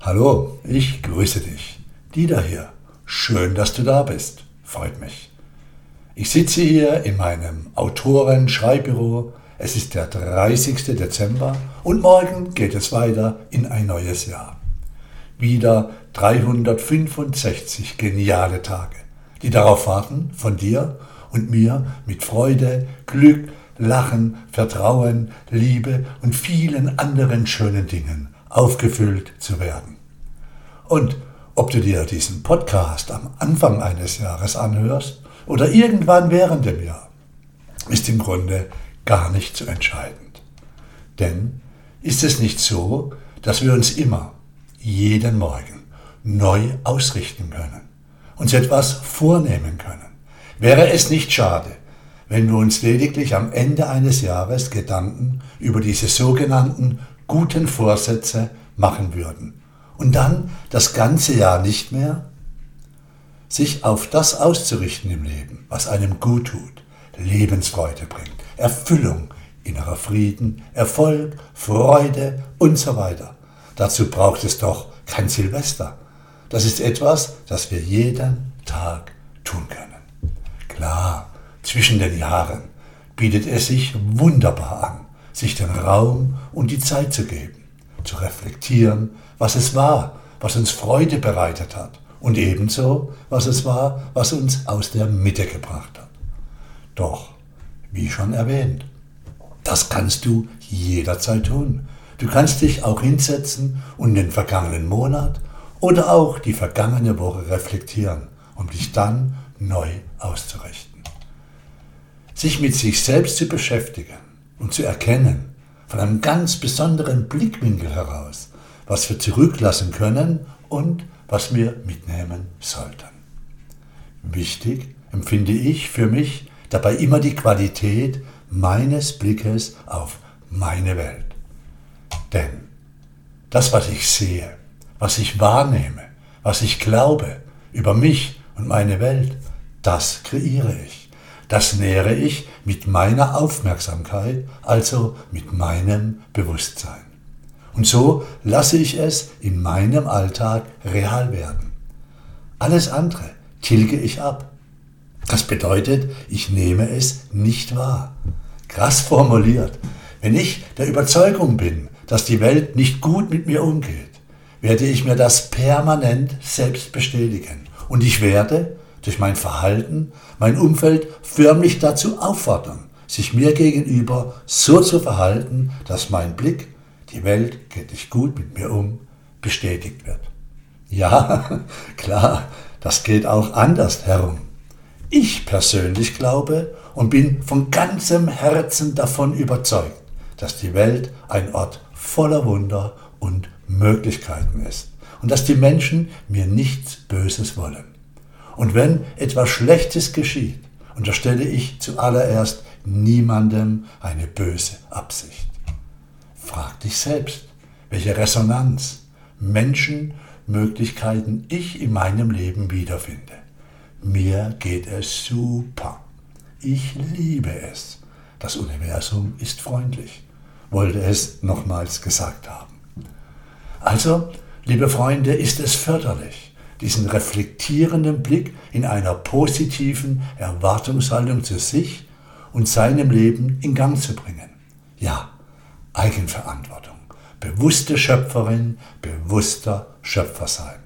Hallo, ich grüße dich. Dieter hier. Schön, dass du da bist. Freut mich. Ich sitze hier in meinem Autoren-Schreibbüro. Es ist der 30. Dezember und morgen geht es weiter in ein neues Jahr. Wieder 365 geniale Tage, die darauf warten, von dir und mir mit Freude, Glück, Lachen, Vertrauen, Liebe und vielen anderen schönen Dingen aufgefüllt zu werden. Und ob du dir diesen Podcast am Anfang eines Jahres anhörst oder irgendwann während dem Jahr, ist im Grunde gar nicht so entscheidend. Denn ist es nicht so, dass wir uns immer, jeden Morgen, neu ausrichten können, uns etwas vornehmen können? Wäre es nicht schade, wenn wir uns lediglich am Ende eines Jahres Gedanken über diese sogenannten guten Vorsätze machen würden und dann das ganze Jahr nicht mehr? Sich auf das auszurichten im Leben, was einem gut tut, Lebensfreude bringt, Erfüllung, innerer Frieden, Erfolg, Freude und so weiter. Dazu braucht es doch kein Silvester. Das ist etwas, das wir jeden Tag tun können. Klar, zwischen den Jahren bietet es sich wunderbar an, sich den Raum und die Zeit zu geben, zu reflektieren, was es war, was uns Freude bereitet hat und ebenso, was es war, was uns aus der Mitte gebracht hat. Doch, wie schon erwähnt, das kannst du jederzeit tun. Du kannst dich auch hinsetzen und den vergangenen Monat oder auch die vergangene Woche reflektieren, um dich dann neu auszurichten sich mit sich selbst zu beschäftigen und zu erkennen, von einem ganz besonderen Blickwinkel heraus, was wir zurücklassen können und was wir mitnehmen sollten. Wichtig empfinde ich für mich dabei immer die Qualität meines Blickes auf meine Welt. Denn das, was ich sehe, was ich wahrnehme, was ich glaube über mich und meine Welt, das kreiere ich. Das nähere ich mit meiner Aufmerksamkeit, also mit meinem Bewusstsein. Und so lasse ich es in meinem Alltag real werden. Alles andere tilge ich ab. Das bedeutet, ich nehme es nicht wahr. Krass formuliert. Wenn ich der Überzeugung bin, dass die Welt nicht gut mit mir umgeht, werde ich mir das permanent selbst bestätigen. Und ich werde, durch mein Verhalten mein Umfeld förmlich dazu auffordern, sich mir gegenüber so zu verhalten, dass mein Blick, die Welt geht nicht gut mit mir um, bestätigt wird. Ja, klar, das geht auch anders herum. Ich persönlich glaube und bin von ganzem Herzen davon überzeugt, dass die Welt ein Ort voller Wunder und Möglichkeiten ist und dass die Menschen mir nichts Böses wollen. Und wenn etwas Schlechtes geschieht, unterstelle ich zuallererst niemandem eine böse Absicht. Frag dich selbst, welche Resonanz, Menschen, Möglichkeiten ich in meinem Leben wiederfinde. Mir geht es super. Ich liebe es. Das Universum ist freundlich, wollte es nochmals gesagt haben. Also, liebe Freunde, ist es förderlich, diesen reflektierenden Blick in einer positiven Erwartungshaltung zu sich und seinem Leben in Gang zu bringen. Ja, Eigenverantwortung, bewusste Schöpferin, bewusster Schöpfer sein.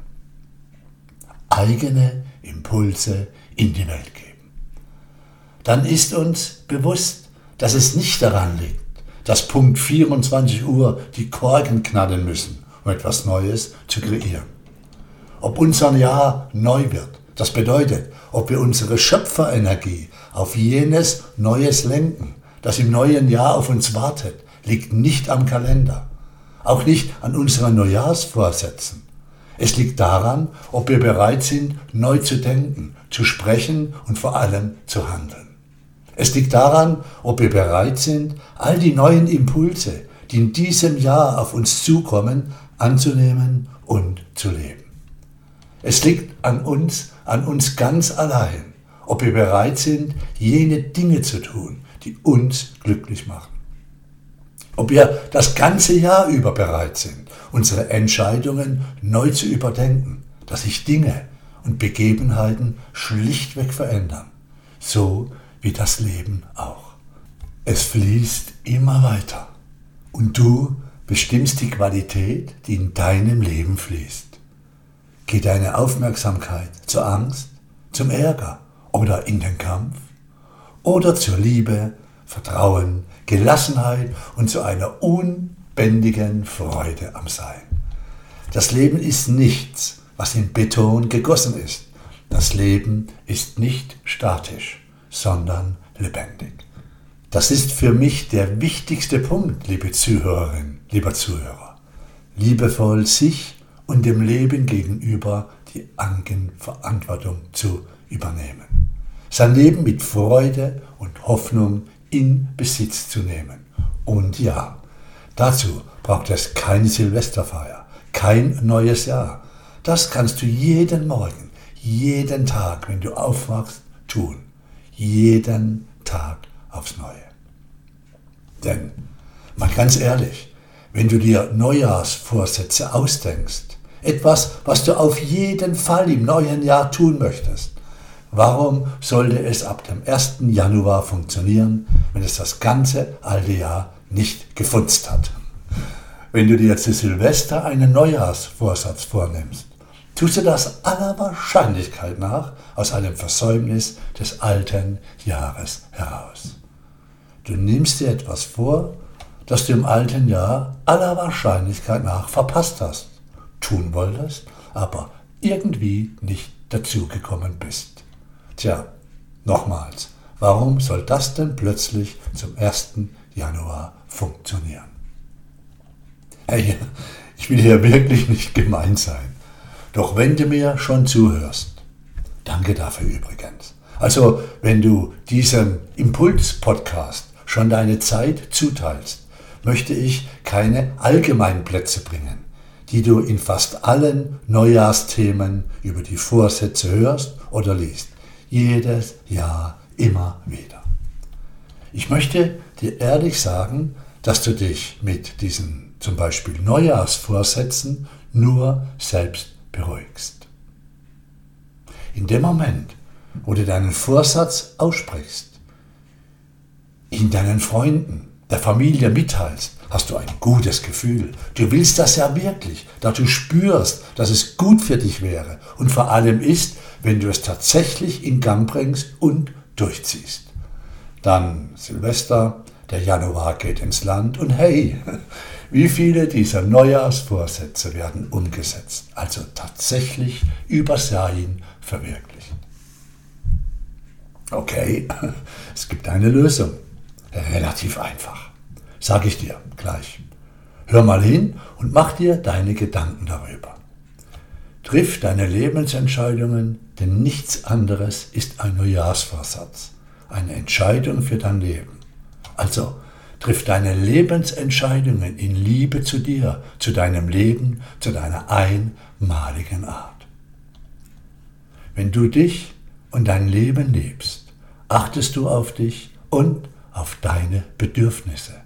Eigene Impulse in die Welt geben. Dann ist uns bewusst, dass es nicht daran liegt, dass Punkt 24 Uhr die Korken knallen müssen, um etwas Neues zu kreieren ob unser Jahr neu wird. Das bedeutet, ob wir unsere Schöpferenergie auf jenes Neues lenken, das im neuen Jahr auf uns wartet, liegt nicht am Kalender, auch nicht an unseren Neujahrsvorsätzen. Es liegt daran, ob wir bereit sind, neu zu denken, zu sprechen und vor allem zu handeln. Es liegt daran, ob wir bereit sind, all die neuen Impulse, die in diesem Jahr auf uns zukommen, anzunehmen und zu leben. Es liegt an uns, an uns ganz allein, ob wir bereit sind, jene Dinge zu tun, die uns glücklich machen. Ob wir das ganze Jahr über bereit sind, unsere Entscheidungen neu zu überdenken, dass sich Dinge und Begebenheiten schlichtweg verändern, so wie das Leben auch. Es fließt immer weiter und du bestimmst die Qualität, die in deinem Leben fließt. Geht deine Aufmerksamkeit zur Angst, zum Ärger oder in den Kampf oder zur Liebe, Vertrauen, Gelassenheit und zu einer unbändigen Freude am Sein. Das Leben ist nichts, was in Beton gegossen ist. Das Leben ist nicht statisch, sondern lebendig. Das ist für mich der wichtigste Punkt, liebe Zuhörerin, lieber Zuhörer. Liebevoll sich und dem Leben gegenüber die Eigenverantwortung zu übernehmen. Sein Leben mit Freude und Hoffnung in Besitz zu nehmen. Und ja, dazu braucht es keine Silvesterfeier, kein neues Jahr. Das kannst du jeden Morgen, jeden Tag, wenn du aufwachst, tun. Jeden Tag aufs Neue. Denn, mal ganz ehrlich, wenn du dir Neujahrsvorsätze ausdenkst, etwas, was du auf jeden Fall im neuen Jahr tun möchtest, warum sollte es ab dem 1. Januar funktionieren, wenn es das ganze alte Jahr nicht gefunzt hat? Wenn du dir zu Silvester einen Neujahrsvorsatz vornimmst, tust du das aller Wahrscheinlichkeit nach aus einem Versäumnis des alten Jahres heraus. Du nimmst dir etwas vor, das du im alten Jahr aller Wahrscheinlichkeit nach verpasst hast, tun wolltest, aber irgendwie nicht dazugekommen bist. Tja, nochmals, warum soll das denn plötzlich zum 1. Januar funktionieren? Hey, ich will hier wirklich nicht gemein sein. Doch wenn du mir schon zuhörst, danke dafür übrigens. Also, wenn du diesem Impuls-Podcast schon deine Zeit zuteilst, möchte ich keine allgemeinen Plätze bringen, die du in fast allen Neujahrsthemen über die Vorsätze hörst oder liest. Jedes Jahr immer wieder. Ich möchte dir ehrlich sagen, dass du dich mit diesen zum Beispiel Neujahrsvorsätzen nur selbst beruhigst. In dem Moment, wo du deinen Vorsatz aussprichst, ihn deinen Freunden, der Familie mitteilst, hast du ein gutes Gefühl. Du willst das ja wirklich, da du spürst, dass es gut für dich wäre und vor allem ist, wenn du es tatsächlich in Gang bringst und durchziehst. Dann Silvester, der Januar geht ins Land und hey, wie viele dieser Neujahrsvorsätze werden umgesetzt, also tatsächlich übers Jahr hin verwirklicht. Okay, es gibt eine Lösung relativ einfach. Sag ich dir gleich. Hör mal hin und mach dir deine Gedanken darüber. Triff deine Lebensentscheidungen, denn nichts anderes ist ein Neujahrsvorsatz, eine Entscheidung für dein Leben. Also triff deine Lebensentscheidungen in Liebe zu dir, zu deinem Leben, zu deiner einmaligen Art. Wenn du dich und dein Leben liebst, achtest du auf dich und auf deine Bedürfnisse.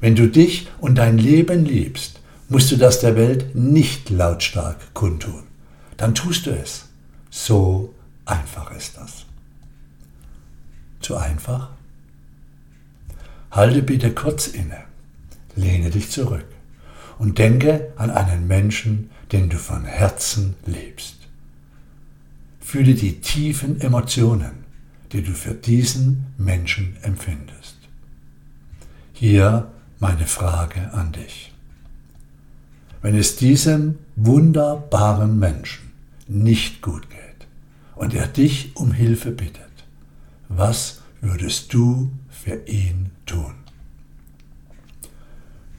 Wenn du dich und dein Leben liebst, musst du das der Welt nicht lautstark kundtun. Dann tust du es. So einfach ist das. Zu einfach? Halte bitte kurz inne, lehne dich zurück und denke an einen Menschen, den du von Herzen liebst. Fühle die tiefen Emotionen, die du für diesen Menschen empfindest. Hier meine Frage an dich. Wenn es diesem wunderbaren Menschen nicht gut geht und er dich um Hilfe bittet, was würdest du für ihn tun?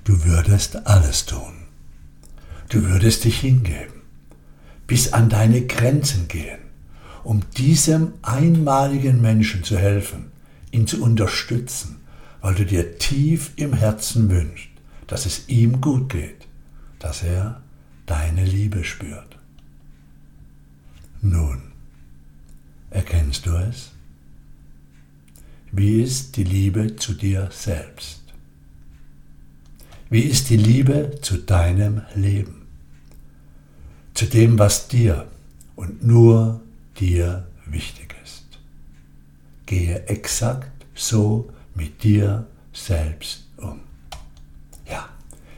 Du würdest alles tun. Du würdest dich hingeben, bis an deine Grenzen gehen um diesem einmaligen Menschen zu helfen, ihn zu unterstützen, weil du dir tief im Herzen wünschst, dass es ihm gut geht, dass er deine Liebe spürt. Nun, erkennst du es? Wie ist die Liebe zu dir selbst? Wie ist die Liebe zu deinem Leben? Zu dem, was dir und nur dir wichtig ist. Gehe exakt so mit dir selbst um. Ja,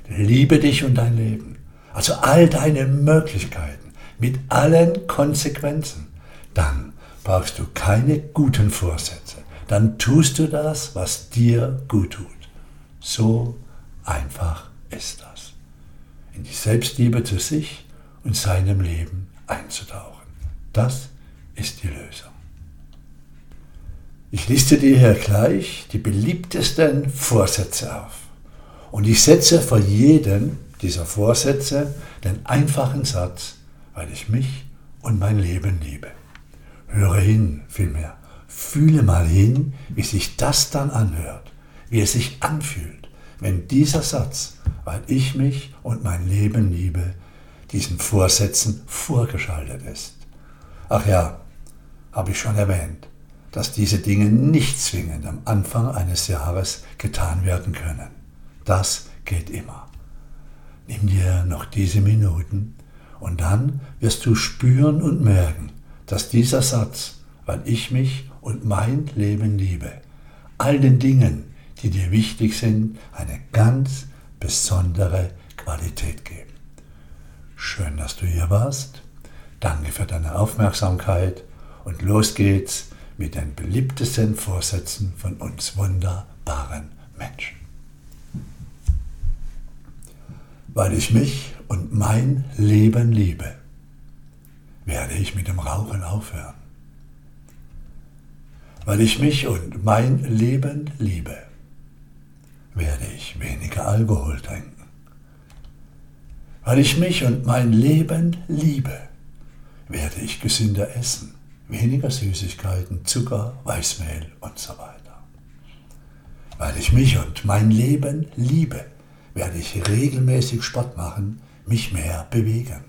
liebe dich und dein Leben. Also all deine Möglichkeiten mit allen Konsequenzen. Dann brauchst du keine guten Vorsätze. Dann tust du das, was dir gut tut. So einfach ist das. In die Selbstliebe zu sich und seinem Leben einzutauchen. Das ist die Lösung. Ich liste dir hier gleich die beliebtesten Vorsätze auf. Und ich setze vor jedem dieser Vorsätze den einfachen Satz, weil ich mich und mein Leben liebe. Höre hin, vielmehr. Fühle mal hin, wie sich das dann anhört, wie es sich anfühlt, wenn dieser Satz, weil ich mich und mein Leben liebe, diesen Vorsätzen vorgeschaltet ist. Ach ja, habe ich schon erwähnt, dass diese Dinge nicht zwingend am Anfang eines Jahres getan werden können. Das geht immer. Nimm dir noch diese Minuten und dann wirst du spüren und merken, dass dieser Satz, weil ich mich und mein Leben liebe, all den Dingen, die dir wichtig sind, eine ganz besondere Qualität geben. Schön, dass du hier warst. Danke für deine Aufmerksamkeit und los geht's mit den beliebtesten Vorsätzen von uns wunderbaren Menschen. Weil ich mich und mein Leben liebe, werde ich mit dem Rauchen aufhören. Weil ich mich und mein Leben liebe, werde ich weniger Alkohol trinken. Weil ich mich und mein Leben liebe, werde ich gesünder essen, weniger Süßigkeiten, Zucker, Weißmehl und so weiter. Weil ich mich und mein Leben liebe, werde ich regelmäßig Sport machen, mich mehr bewegen.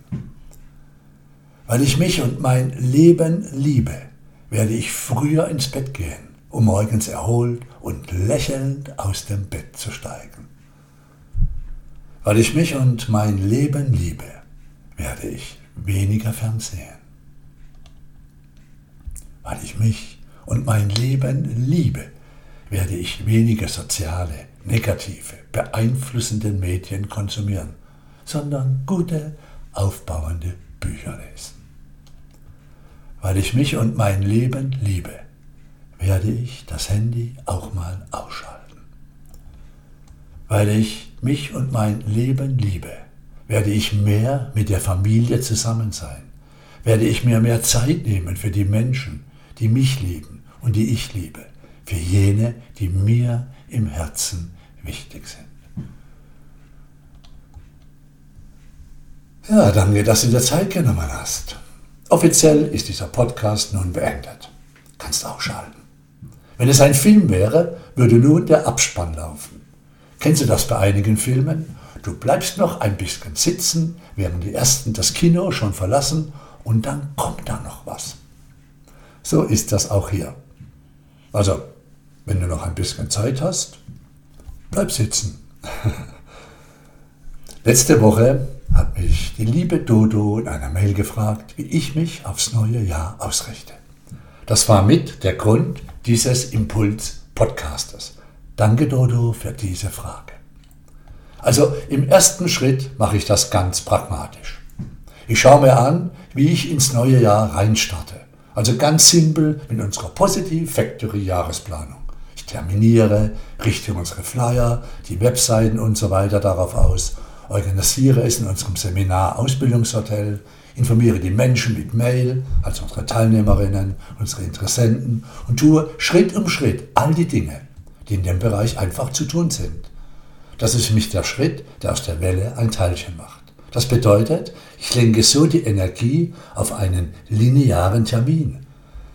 Weil ich mich und mein Leben liebe, werde ich früher ins Bett gehen, um morgens erholt und lächelnd aus dem Bett zu steigen. Weil ich mich und mein Leben liebe, werde ich weniger Fernsehen. Weil ich mich und mein Leben liebe, werde ich weniger soziale, negative, beeinflussende Medien konsumieren, sondern gute, aufbauende Bücher lesen. Weil ich mich und mein Leben liebe, werde ich das Handy auch mal ausschalten. Weil ich mich und mein Leben liebe, werde ich mehr mit der Familie zusammen sein, werde ich mir mehr Zeit nehmen für die Menschen, die mich lieben und die ich liebe, für jene, die mir im Herzen wichtig sind. Ja, danke, dass du dir Zeit genommen hast. Offiziell ist dieser Podcast nun beendet. Kannst auch schalten. Wenn es ein Film wäre, würde nun der Abspann laufen. Kennst du das bei einigen Filmen? Du bleibst noch ein bisschen sitzen, während die ersten das Kino schon verlassen und dann kommt da noch was. So ist das auch hier. Also, wenn du noch ein bisschen Zeit hast, bleib sitzen. Letzte Woche hat mich die liebe Dodo in einer Mail gefragt, wie ich mich aufs neue Jahr ausrichte. Das war mit der Grund dieses Impuls-Podcastes. Danke, Dodo, für diese Frage. Also im ersten Schritt mache ich das ganz pragmatisch. Ich schaue mir an, wie ich ins neue Jahr reinstarte. Also ganz simpel mit unserer Positive Factory Jahresplanung. Ich terminiere, richte unsere Flyer, die Webseiten und so weiter darauf aus, organisiere es in unserem Seminar Ausbildungshotel, informiere die Menschen mit Mail, also unsere Teilnehmerinnen, unsere Interessenten und tue Schritt um Schritt all die Dinge, die in dem Bereich einfach zu tun sind. Das ist für mich der Schritt, der aus der Welle ein Teilchen macht. Das bedeutet, ich lenke so die Energie auf einen linearen Termin.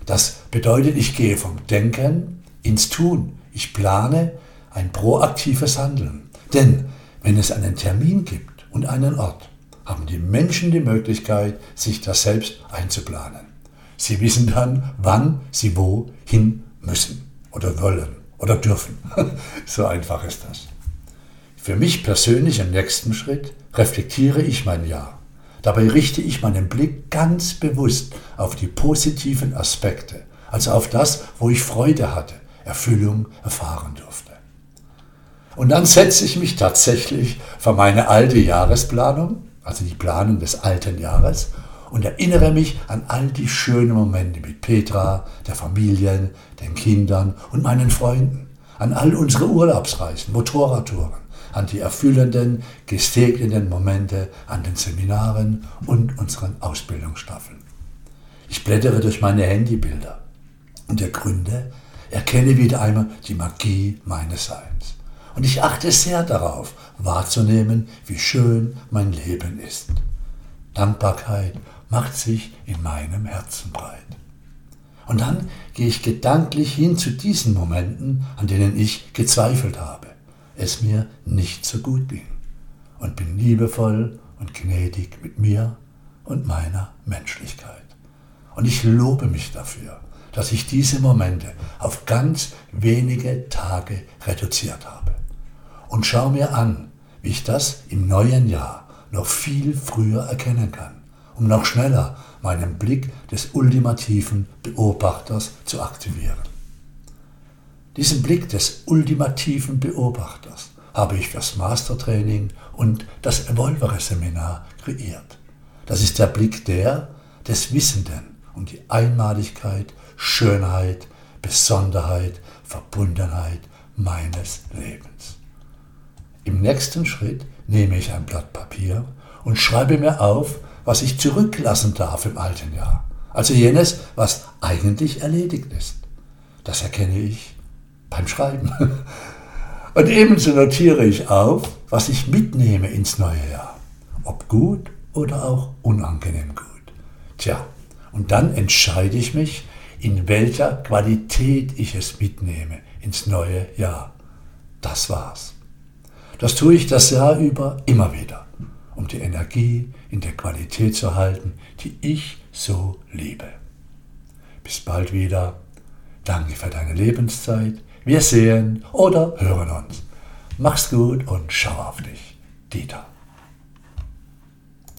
Das bedeutet, ich gehe vom Denken ins Tun. Ich plane ein proaktives Handeln. Denn wenn es einen Termin gibt und einen Ort, haben die Menschen die Möglichkeit, sich das selbst einzuplanen. Sie wissen dann, wann sie wohin müssen oder wollen oder dürfen. so einfach ist das. Für mich persönlich im nächsten Schritt reflektiere ich mein Jahr. Dabei richte ich meinen Blick ganz bewusst auf die positiven Aspekte, also auf das, wo ich Freude hatte, Erfüllung erfahren durfte. Und dann setze ich mich tatsächlich vor meine alte Jahresplanung, also die Planung des alten Jahres, und erinnere mich an all die schönen Momente mit Petra, der Familie, den Kindern und meinen Freunden, an all unsere Urlaubsreisen, Motorradtouren, an die erfüllenden, gesegneten Momente an den Seminaren und unseren Ausbildungsstaffeln. Ich blättere durch meine Handybilder und ergründe, erkenne wieder einmal die Magie meines Seins. Und ich achte sehr darauf, wahrzunehmen, wie schön mein Leben ist. Dankbarkeit macht sich in meinem Herzen breit. Und dann gehe ich gedanklich hin zu diesen Momenten, an denen ich gezweifelt habe, es mir nicht so gut ging, und bin liebevoll und gnädig mit mir und meiner Menschlichkeit. Und ich lobe mich dafür, dass ich diese Momente auf ganz wenige Tage reduziert habe. Und schau mir an, wie ich das im neuen Jahr noch viel früher erkennen kann um noch schneller meinen Blick des ultimativen Beobachters zu aktivieren. Diesen Blick des ultimativen Beobachters habe ich fürs Mastertraining und das Evolvere-Seminar kreiert. Das ist der Blick der des Wissenden um die Einmaligkeit, Schönheit, Besonderheit, Verbundenheit meines Lebens. Im nächsten Schritt nehme ich ein Blatt Papier und schreibe mir auf, was ich zurücklassen darf im alten Jahr. Also jenes, was eigentlich erledigt ist. Das erkenne ich beim Schreiben. Und ebenso notiere ich auf, was ich mitnehme ins neue Jahr. Ob gut oder auch unangenehm gut. Tja, und dann entscheide ich mich, in welcher Qualität ich es mitnehme ins neue Jahr. Das war's. Das tue ich das Jahr über immer wieder um die Energie in der Qualität zu halten, die ich so liebe. Bis bald wieder. Danke für deine Lebenszeit. Wir sehen oder hören uns. Mach's gut und schau auf dich. Dieter.